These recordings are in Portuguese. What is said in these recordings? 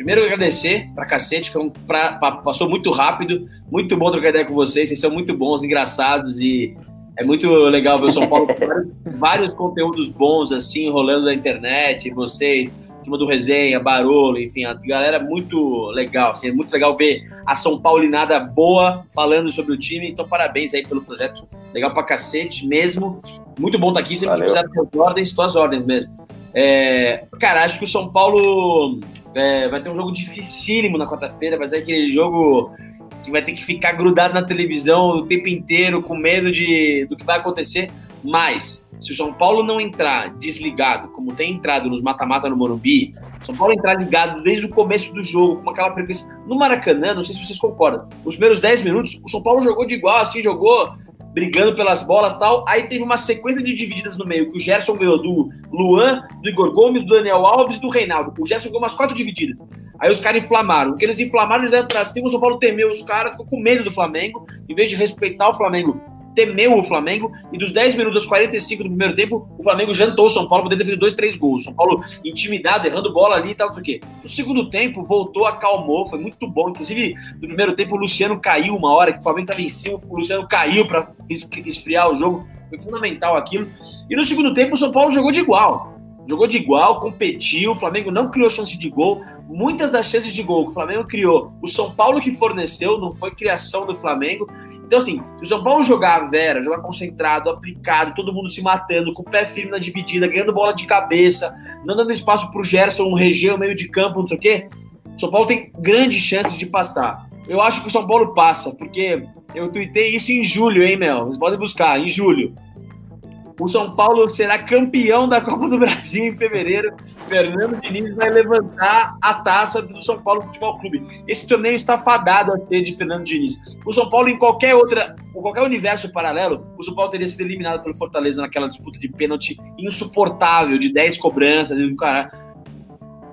Primeiro agradecer pra cacete, foi um pra, passou muito rápido, muito bom trocar ideia com vocês, vocês são muito bons, engraçados e é muito legal ver o São Paulo com vários, conteúdos bons assim, rolando na internet, vocês, turma do Resenha, Barolo, enfim, a galera muito legal, assim, é muito legal ver a São Paulinada boa falando sobre o time, então parabéns aí pelo projeto, legal pra cacete mesmo, muito bom estar tá aqui, sempre Valeu. que precisar das ordens, tuas ordens mesmo. É, cara, acho que o São Paulo é, vai ter um jogo dificílimo na quarta-feira, vai ser aquele jogo que vai ter que ficar grudado na televisão o tempo inteiro, com medo de, do que vai acontecer. Mas, se o São Paulo não entrar desligado, como tem entrado nos mata-mata no Morumbi, São Paulo entrar ligado desde o começo do jogo, com aquela frequência. No Maracanã, não sei se vocês concordam, os primeiros 10 minutos, o São Paulo jogou de igual, assim, jogou brigando pelas bolas tal. Aí teve uma sequência de divididas no meio, que o Gerson ganhou do Luan, do Igor Gomes, do Daniel Alves e do Reinaldo. O Gerson ganhou umas quatro divididas. Aí os caras inflamaram. O que eles inflamaram, eles deram pra cima, o São Paulo temeu os caras, ficou com medo do Flamengo. Em vez de respeitar o Flamengo, temeu o Flamengo e dos 10 minutos aos 45 do primeiro tempo, o Flamengo jantou o São Paulo, podendo ter feito dois, três gols. São Paulo intimidado, errando bola ali e tal, não sei o quê. No segundo tempo, voltou, acalmou, foi muito bom. Inclusive, no primeiro tempo, o Luciano caiu uma hora, que o Flamengo estava em cima, o Luciano caiu para esfriar o jogo. Foi fundamental aquilo. E no segundo tempo, o São Paulo jogou de igual. Jogou de igual, competiu, o Flamengo não criou chance de gol. Muitas das chances de gol que o Flamengo criou, o São Paulo que forneceu, não foi criação do Flamengo. Então, assim, se o São Paulo jogar Vera, jogar concentrado, aplicado, todo mundo se matando, com o pé firme na dividida, ganhando bola de cabeça, não dando espaço pro Gerson, um região, meio de campo, não sei o quê, o São Paulo tem grandes chances de passar. Eu acho que o São Paulo passa, porque eu tuitei isso em julho, hein, Mel? Vocês podem buscar, em julho. O São Paulo será campeão da Copa do Brasil em fevereiro. Fernando Diniz vai levantar a taça do São Paulo Futebol Clube. Esse torneio está fadado a ser de Fernando Diniz. O São Paulo, em qualquer outra, em qualquer universo paralelo, o São Paulo teria sido eliminado pelo Fortaleza naquela disputa de pênalti insuportável, de 10 cobranças e cara.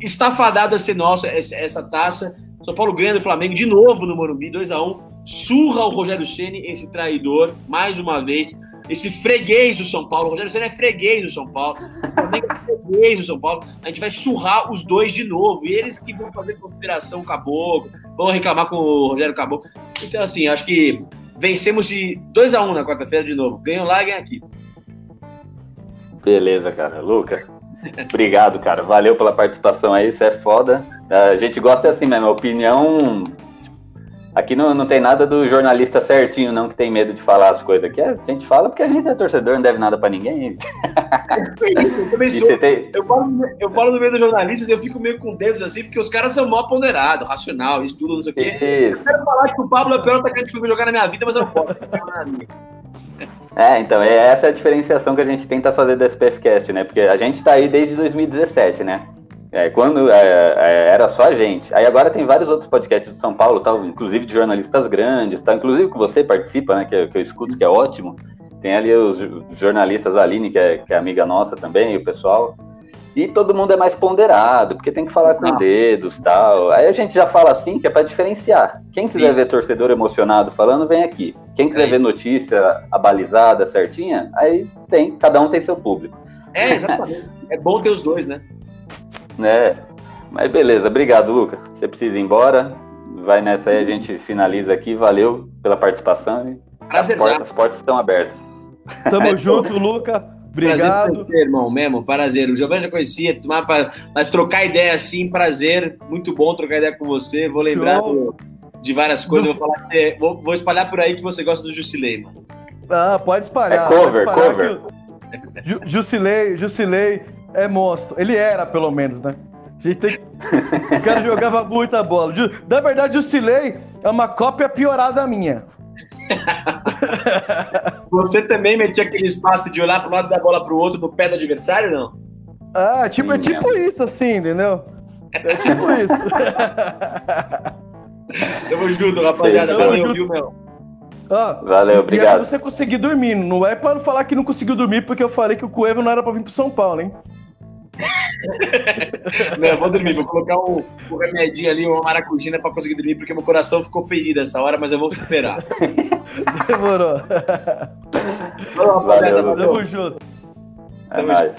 Está fadado a ser nosso essa taça. O São Paulo ganha do Flamengo de novo no Morumbi, 2 a 1 Surra o Rogério Ceni, esse traidor, mais uma vez esse freguês do São Paulo. O Rogério Senna é freguês do São Paulo. O Flamengo é freguês do São Paulo. A gente vai surrar os dois de novo. E eles que vão fazer conspiração caboclo, vão reclamar com o Rogério Caboclo. Então, assim, acho que vencemos de 2 a 1 um na quarta-feira de novo. Ganham lá ganham aqui. Beleza, cara. Luca, obrigado, cara. Valeu pela participação aí. Isso é foda. A gente gosta assim mesmo. A opinião Aqui não, não tem nada do jornalista certinho, não, que tem medo de falar as coisas. Aqui a gente fala porque a gente é torcedor, não deve nada pra ninguém. eu, sou, tem... eu, falo, eu falo no meio dos jornalistas e eu fico meio com dedos assim, porque os caras são mó ponderados, racional, estudam, não sei o quê. Isso. Eu quero falar que o Pablo é o pior atacante que eu vi jogar na minha vida, mas eu não posso. É, então, é essa a diferenciação que a gente tenta fazer do SPFcast, né? Porque a gente tá aí desde 2017, né? É, quando é, é, era só a gente. Aí agora tem vários outros podcasts de São Paulo, tal, inclusive de jornalistas grandes, tal, inclusive que você participa, né, que, que eu escuto, que é ótimo. Tem ali os jornalistas, a Aline, que é, que é amiga nossa também, e o pessoal. E todo mundo é mais ponderado, porque tem que falar com dedos tal. Aí a gente já fala assim, que é para diferenciar. Quem quiser Isso. ver torcedor emocionado falando, vem aqui. Quem quiser é ver notícia abalizada, certinha, aí tem, cada um tem seu público. É, exatamente. é bom ter os dois, né? Né? Mas beleza, obrigado, Luca. Você precisa ir embora. Vai nessa aí, a gente finaliza aqui. Valeu pela participação. Prazer, as, portas, as portas estão abertas. Tamo junto, Luca. Obrigado. Prazer irmão, mesmo, prazer. O Giovanni já conhecia, mas trocar ideia assim, prazer. Muito bom trocar ideia com você. Vou lembrar do, de várias coisas. Vou, falar que, vou, vou, espalhar por aí que você gosta do Jusilei, mano. Ah, pode espalhar. É cover, espalhar cover. Ju, Jusilei, Jusilei é monstro. Ele era, pelo menos, né? A gente tem. o cara jogava muita bola. Na verdade, o Silei é uma cópia piorada minha. Você também metia aquele espaço de olhar para um lado da bola para o outro no pé do adversário, não? Ah, tipo, é tipo isso, assim, entendeu? É tipo isso. Tamo junto, rapaziada. Tamo Valeu, junto. viu, meu? Ó, Valeu, e obrigado. aí você conseguir dormir. Não é pra não falar que não conseguiu dormir, porque eu falei que o Cueva não era pra vir pro São Paulo, hein? Não, vou dormir, vou colocar um, um remedinho ali, uma maracujina pra conseguir dormir, porque meu coração ficou ferido essa hora, mas eu vou superar. Demorou. Valeu, rapaziada. Tamo junto. É nóis.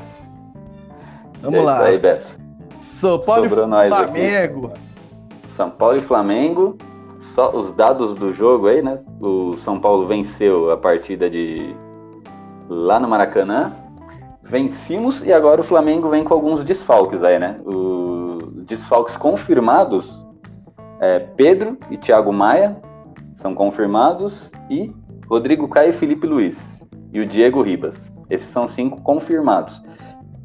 Vamos É lá. isso aí, Beto. São Paulo Sobrou e. Flamengo. São Paulo e Flamengo. Só os dados do jogo aí, né? O São Paulo venceu a partida de lá no Maracanã. Vencimos e agora o Flamengo vem com alguns desfalques aí, né? Os desfalques confirmados é Pedro e Thiago Maia são confirmados e Rodrigo Caio e Felipe Luiz e o Diego Ribas. Esses são cinco confirmados.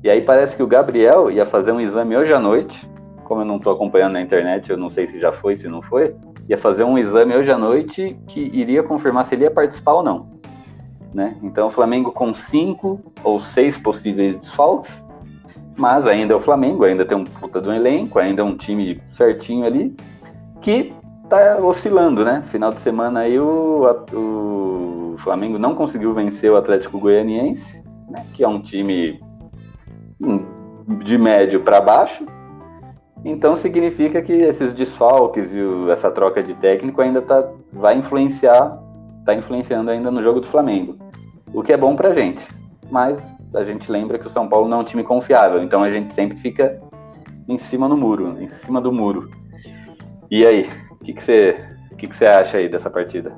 E aí parece que o Gabriel ia fazer um exame hoje à noite. Como eu não estou acompanhando na internet, eu não sei se já foi, se não foi. Ia fazer um exame hoje à noite que iria confirmar se ele ia participar ou não. Né? Então o Flamengo com cinco ou seis possíveis desfalques, mas ainda é o Flamengo, ainda tem um puta do elenco, ainda é um time certinho ali, que tá oscilando, né? Final de semana aí o, o Flamengo não conseguiu vencer o Atlético Goianiense, né? que é um time hum, de médio para baixo. Então significa que esses desfalques e o- essa troca de técnico ainda tá, vai influenciar, tá influenciando ainda no jogo do Flamengo. O que é bom pra gente. Mas a gente lembra que o São Paulo não é um time confiável, então a gente sempre fica em cima no muro, em cima do muro. E aí, o que você que que você acha aí dessa partida?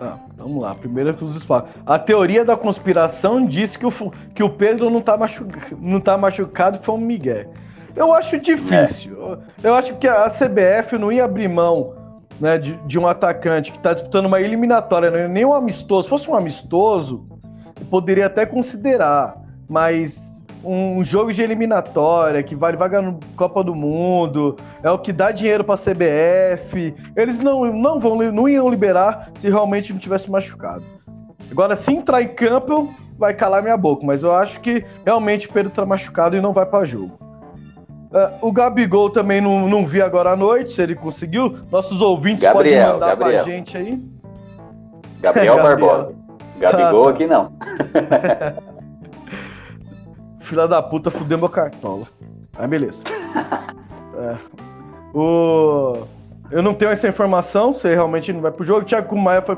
Ah, vamos lá, primeiro que os desfalques. A teoria da conspiração diz que o, que o Pedro não tá, machuca, não tá machucado, foi um Miguel. Eu acho difícil. Eu, eu acho que a CBF não ia abrir mão né, de, de um atacante que tá disputando uma eliminatória, é nem um amistoso. Se fosse um amistoso, poderia até considerar, mas um jogo de eliminatória que vale vaga no Copa do Mundo, é o que dá dinheiro pra CBF. Eles não, não vão não iam liberar se realmente não tivesse machucado. Agora, se entrar em campo, vai calar minha boca, mas eu acho que realmente o Pedro tá machucado e não vai pra jogo. Ah, o Gabigol também não, não vi agora à noite, se ele conseguiu. Nossos ouvintes Gabriel, podem mandar Gabriel. pra gente aí. Gabriel, Gabriel. Barbosa. Gabigol Ah, aqui não. Filha da puta, fudeu meu cartola. Aí, beleza. É. O... Eu não tenho essa informação, se realmente não vai pro jogo. Thiago Maia foi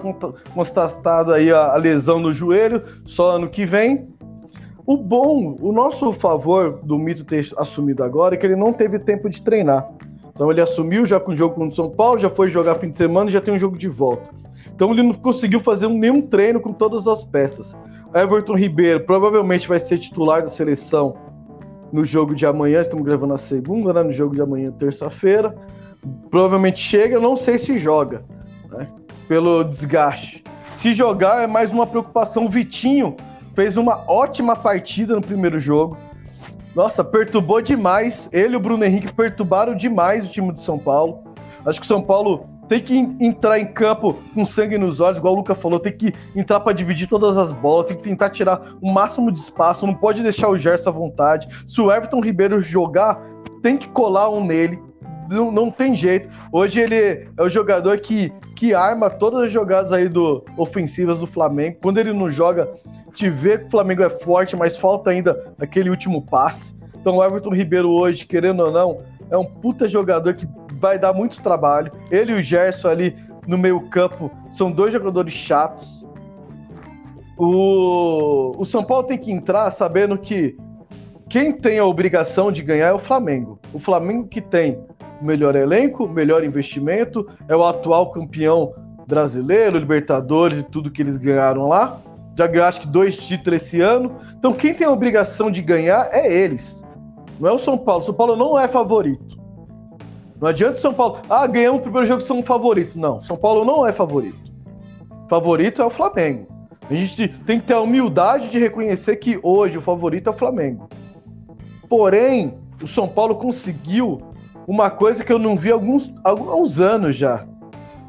constatado aí a, a lesão no joelho, só ano que vem. O bom, o nosso favor do Mito ter assumido agora é que ele não teve tempo de treinar. Então ele assumiu já com o jogo contra o São Paulo, já foi jogar fim de semana e já tem um jogo de volta. Então ele não conseguiu fazer nenhum treino com todas as peças. Everton Ribeiro provavelmente vai ser titular da seleção no jogo de amanhã. Estamos gravando na segunda, né? No jogo de amanhã, terça-feira. Provavelmente chega, não sei se joga, né? Pelo desgaste. Se jogar, é mais uma preocupação. Vitinho fez uma ótima partida no primeiro jogo. Nossa, perturbou demais. Ele e o Bruno Henrique perturbaram demais o time de São Paulo. Acho que o São Paulo tem que en- entrar em campo com sangue nos olhos, igual o Luca falou, tem que entrar para dividir todas as bolas, tem que tentar tirar o máximo de espaço, não pode deixar o Gerson à vontade. Se o Everton Ribeiro jogar, tem que colar um nele. Não, não tem jeito. Hoje ele é o jogador que, que arma todas as jogadas aí do ofensivas do Flamengo. Quando ele não joga, te vê que o Flamengo é forte, mas falta ainda aquele último passe. Então o Everton Ribeiro hoje, querendo ou não, é um puta jogador que vai dar muito trabalho. Ele e o Gerson ali no meio campo são dois jogadores chatos. O, o São Paulo tem que entrar sabendo que quem tem a obrigação de ganhar é o Flamengo. O Flamengo que tem o melhor elenco, melhor investimento, é o atual campeão brasileiro, Libertadores e tudo que eles ganharam lá. Já ganhou acho que dois títulos esse ano. Então quem tem a obrigação de ganhar é eles. Não é o São Paulo. O São Paulo não é favorito. Não adianta o São Paulo. Ah, ganhamos o primeiro jogo, são favorito. Não, São Paulo não é favorito. Favorito é o Flamengo. A gente tem que ter a humildade de reconhecer que hoje o favorito é o Flamengo. Porém, o São Paulo conseguiu uma coisa que eu não vi há alguns, alguns anos já.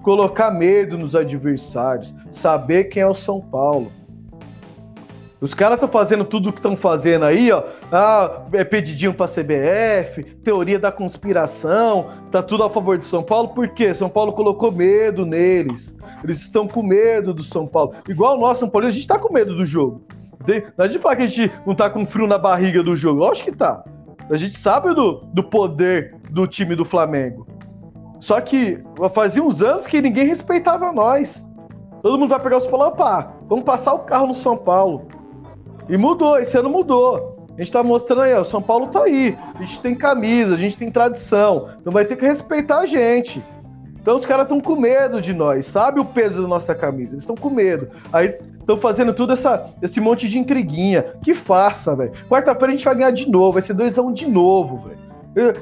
Colocar medo nos adversários, saber quem é o São Paulo. Os caras estão fazendo tudo o que estão fazendo aí, ó. Ah, é pedidinho pra CBF, teoria da conspiração, tá tudo a favor do São Paulo. Por quê? São Paulo colocou medo neles. Eles estão com medo do São Paulo. Igual nosso São Paulo, a gente tá com medo do jogo. Não é de falar que a gente não tá com frio na barriga do jogo. Lógico que tá. A gente sabe do, do poder do time do Flamengo. Só que fazia uns anos que ninguém respeitava nós. Todo mundo vai pegar os Paulo, pá, vamos passar o carro no São Paulo. E mudou, esse ano mudou. A gente tá mostrando aí, ó, o São Paulo tá aí. A gente tem camisa, a gente tem tradição. Então vai ter que respeitar a gente. Então os caras estão com medo de nós, sabe o peso da nossa camisa? Eles estão com medo. Aí estão fazendo tudo essa, esse monte de intriguinha. Que faça, velho. Quarta-feira a gente vai ganhar de novo, vai ser 2x1 de novo, velho.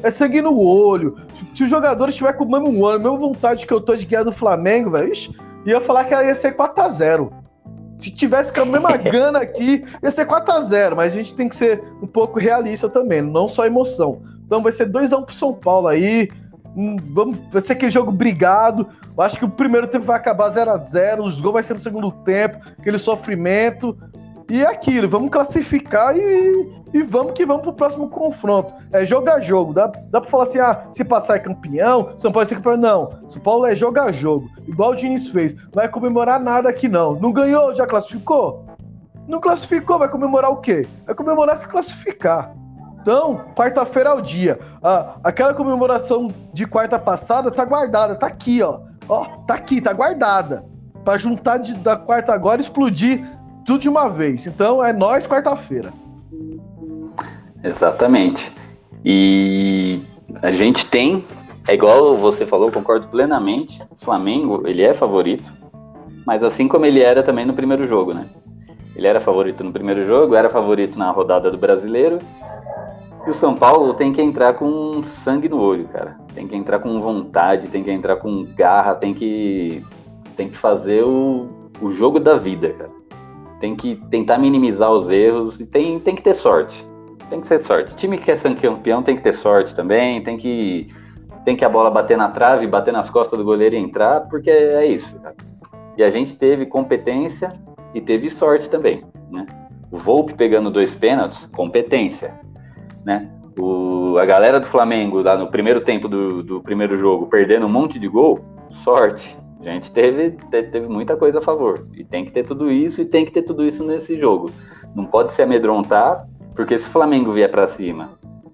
É, é sangue no olho. Se os jogadores estiver com o mesmo ano, a mesma vontade que eu tô de ganhar do Flamengo, velho, ia falar que ia ser 4x0. Se tivesse com a mesma gana aqui, ia ser 4x0, mas a gente tem que ser um pouco realista também, não só emoção. Então vai ser 2x1 pro São Paulo aí. Hum, vamos, vai ser aquele jogo brigado. Eu acho que o primeiro tempo vai acabar 0 a 0 os gols vai ser no segundo tempo, aquele sofrimento. E é aquilo, vamos classificar e, e vamos que vamos pro próximo confronto. É jogo a jogo. Dá, dá pra falar assim, ah, se passar é campeão, São Paulo é campeão. Não, São Paulo é jogo a jogo. Igual o Diniz fez. Não vai comemorar nada aqui não. Não ganhou, já classificou? Não classificou, vai comemorar o quê? Vai comemorar se classificar. Então, quarta-feira é o dia. Ah, aquela comemoração de quarta passada tá guardada, tá aqui, ó. Ó, tá aqui, tá guardada. Pra juntar de, da quarta agora e explodir tudo de uma vez. Então é nós quarta-feira. Exatamente. E a gente tem, é igual você falou, concordo plenamente. O Flamengo, ele é favorito, mas assim como ele era também no primeiro jogo, né? Ele era favorito no primeiro jogo, era favorito na rodada do Brasileiro e o São Paulo tem que entrar com sangue no olho, cara. Tem que entrar com vontade, tem que entrar com garra, tem que, tem que fazer o, o jogo da vida, cara. Tem que tentar minimizar os erros e tem, tem que ter sorte. Tem que ser sorte. O time que quer ser campeão tem que ter sorte também, tem que, tem que a bola bater na trave, bater nas costas do goleiro e entrar, porque é isso, cara. E a gente teve competência e teve sorte também, né? O Volpe pegando dois pênaltis, competência né? O, a galera do Flamengo, lá no primeiro tempo do, do primeiro jogo, perdendo um monte de gol, sorte. A gente teve, teve muita coisa a favor. E tem que ter tudo isso, e tem que ter tudo isso nesse jogo. Não pode se amedrontar, porque se o Flamengo vier para cima,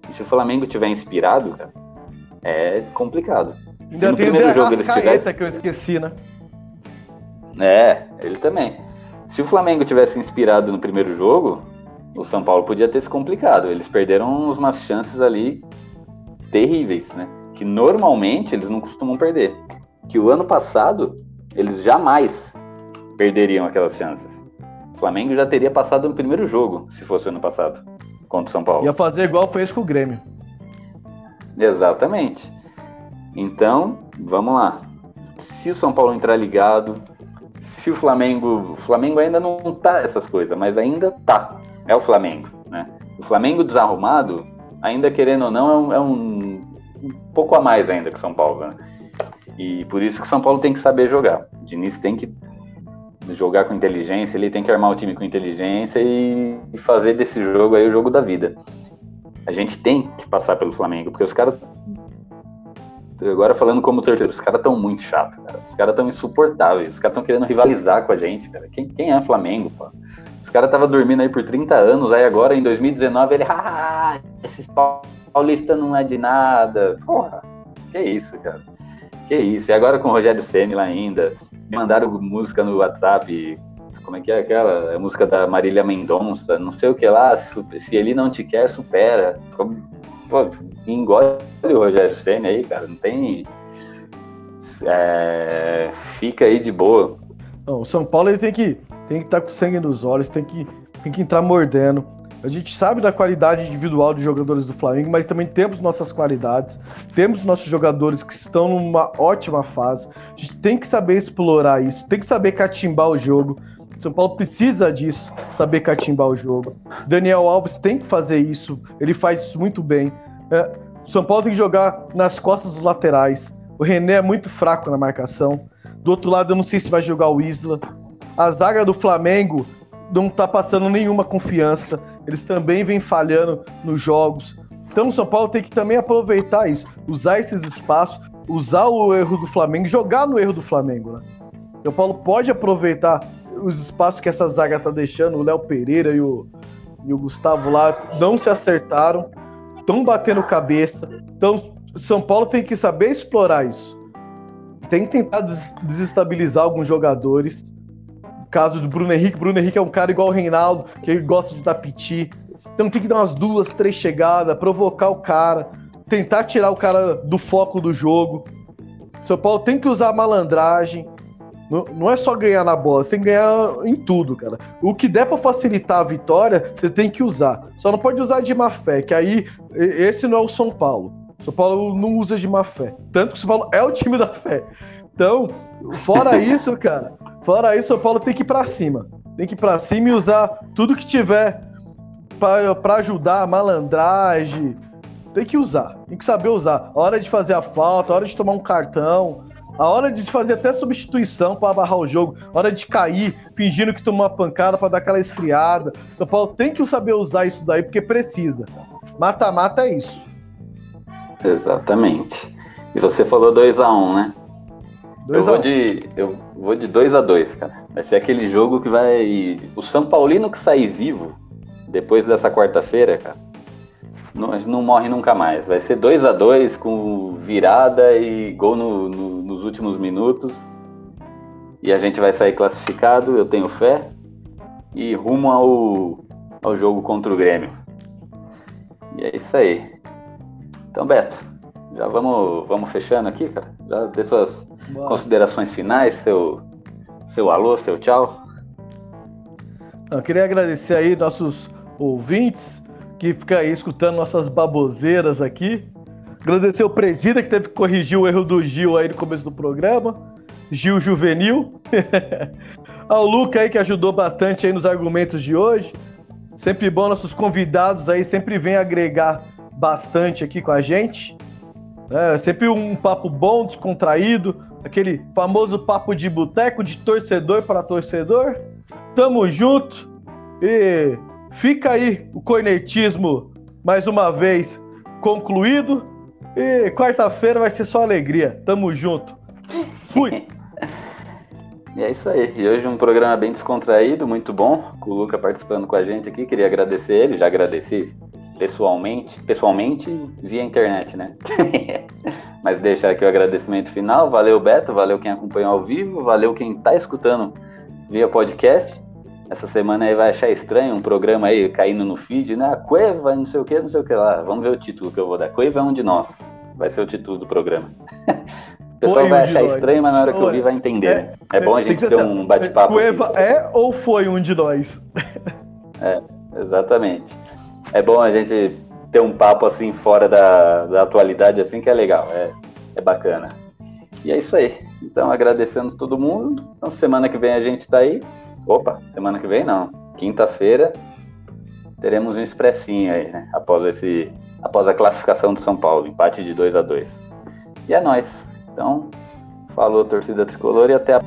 e se o Flamengo tiver inspirado, cara, é complicado. Ainda no tem primeiro jogo eles tivessem... que eu esqueci, né? É, ele também. Se o Flamengo tivesse inspirado no primeiro jogo, o São Paulo podia ter se complicado. Eles perderam umas chances ali terríveis, né? Que normalmente eles não costumam perder. Que o ano passado eles jamais perderiam aquelas chances. O Flamengo já teria passado no primeiro jogo, se fosse o ano passado, contra o São Paulo. Ia fazer igual fez com o Grêmio. Exatamente. Então, vamos lá. Se o São Paulo entrar ligado, se o Flamengo. O Flamengo ainda não tá essas coisas, mas ainda tá é o Flamengo. Né? O Flamengo desarrumado, ainda querendo ou não, é um, é um, um pouco a mais ainda que o São Paulo. Né? E por isso que o São Paulo tem que saber jogar. O Diniz tem que jogar com inteligência, ele tem que armar o time com inteligência e fazer desse jogo aí o jogo da vida. A gente tem que passar pelo Flamengo, porque os caras. Agora falando como terceiro, os caras estão muito chatos, cara. Os caras estão insuportáveis, os caras estão querendo rivalizar com a gente, cara. Quem, quem é Flamengo, pô? Os caras estavam dormindo aí por 30 anos, aí agora em 2019 ele, ah, esses paulistas não é de nada. Porra, que isso, cara. Que isso. E agora com o Rogério Senna lá ainda, me mandaram música no WhatsApp, como é que é aquela? A música da Marília Mendonça, não sei o que lá, se ele não te quer, supera. Pô, engole o Rogério Senna aí, cara, não tem... É, fica aí de boa. Não, o São Paulo ele tem que tem que estar tá com sangue nos olhos, tem que, tem que entrar mordendo. A gente sabe da qualidade individual dos jogadores do Flamengo, mas também temos nossas qualidades, temos nossos jogadores que estão numa ótima fase. A gente tem que saber explorar isso, tem que saber catimbar o jogo. São Paulo precisa disso, saber catimbar o jogo. Daniel Alves tem que fazer isso, ele faz isso muito bem. É, São Paulo tem que jogar nas costas dos laterais. O René é muito fraco na marcação. Do outro lado, eu não sei se vai jogar o Isla. A zaga do Flamengo não tá passando nenhuma confiança. Eles também vêm falhando nos jogos. Então o São Paulo tem que também aproveitar isso, usar esses espaços, usar o erro do Flamengo, jogar no erro do Flamengo, né? São Paulo pode aproveitar os espaços que essa zaga tá deixando, o Léo Pereira e o, e o Gustavo lá não se acertaram, estão batendo cabeça. Então, São Paulo tem que saber explorar isso. Tem que tentar des desestabilizar alguns jogadores. Caso do Bruno Henrique, Bruno Henrique é um cara igual o Reinaldo, que gosta de dar piti. Então tem que dar umas duas, três chegadas, provocar o cara, tentar tirar o cara do foco do jogo. São Paulo tem que usar a malandragem, não, não é só ganhar na bola, você tem que ganhar em tudo, cara. O que der para facilitar a vitória, você tem que usar. Só não pode usar de má fé, que aí esse não é o São Paulo. São Paulo não usa de má fé. Tanto que o São Paulo é o time da fé. Então, fora isso, cara, fora isso, São Paulo tem que ir pra cima. Tem que ir pra cima e usar tudo que tiver para ajudar a malandragem. Tem que usar, tem que saber usar. A hora de fazer a falta, a hora de tomar um cartão, a hora de fazer até substituição para barrar o jogo, a hora de cair, fingindo que tomou uma pancada para dar aquela esfriada. São Paulo tem que saber usar isso daí porque precisa. Mata-mata é isso. Exatamente. E você falou 2x1, um, né? Dois eu, vou de, eu vou de 2 a 2 cara. Vai ser aquele jogo que vai. O São Paulino que sair vivo depois dessa quarta-feira, cara, não, não morre nunca mais. Vai ser 2 a 2 com virada e gol no, no, nos últimos minutos. E a gente vai sair classificado, eu tenho fé. E rumo ao, ao jogo contra o Grêmio. E é isso aí. Então, Beto, já vamos, vamos fechando aqui, cara? Já dê suas Boa. considerações finais, seu, seu alô, seu tchau. Eu queria agradecer aí nossos ouvintes que fica aí escutando nossas baboseiras aqui. Agradecer o presida que teve que corrigir o erro do Gil aí no começo do programa. Gil Juvenil. Ao Luca aí que ajudou bastante aí nos argumentos de hoje. Sempre bom, nossos convidados aí sempre vêm agregar bastante aqui com a gente. É sempre um papo bom, descontraído, aquele famoso papo de boteco de torcedor para torcedor. Tamo junto e Fica aí o cornetismo mais uma vez concluído. E quarta-feira vai ser só alegria. Tamo junto. Fui. e é isso aí. E hoje um programa bem descontraído, muito bom, com o Luca participando com a gente aqui. Queria agradecer ele, já agradeci pessoalmente, pessoalmente via internet, né? Mas deixar aqui o agradecimento final. Valeu, Beto, valeu quem acompanhou ao vivo, valeu quem tá escutando via podcast essa semana aí vai achar estranho um programa aí caindo no feed, né? A Cueva, não sei o que, não sei o que lá. Vamos ver o título que eu vou dar. Cueva é um de nós. Vai ser o título do programa. o pessoal foi vai um achar estranho, mas na hora que eu vi vai entender. É, né? é bom a gente ter um bate-papo. Cueva aqui. é ou foi um de nós? é, exatamente. É bom a gente ter um papo assim fora da, da atualidade, assim, que é legal, é, é bacana. E é isso aí. Então, agradecendo todo mundo. Então, semana que vem a gente tá aí. Opa, semana que vem não. Quinta-feira teremos um expressinho aí, né? Após esse, após a classificação do São Paulo, empate de 2 a 2. E é nós. Então, falou torcida tricolor e até a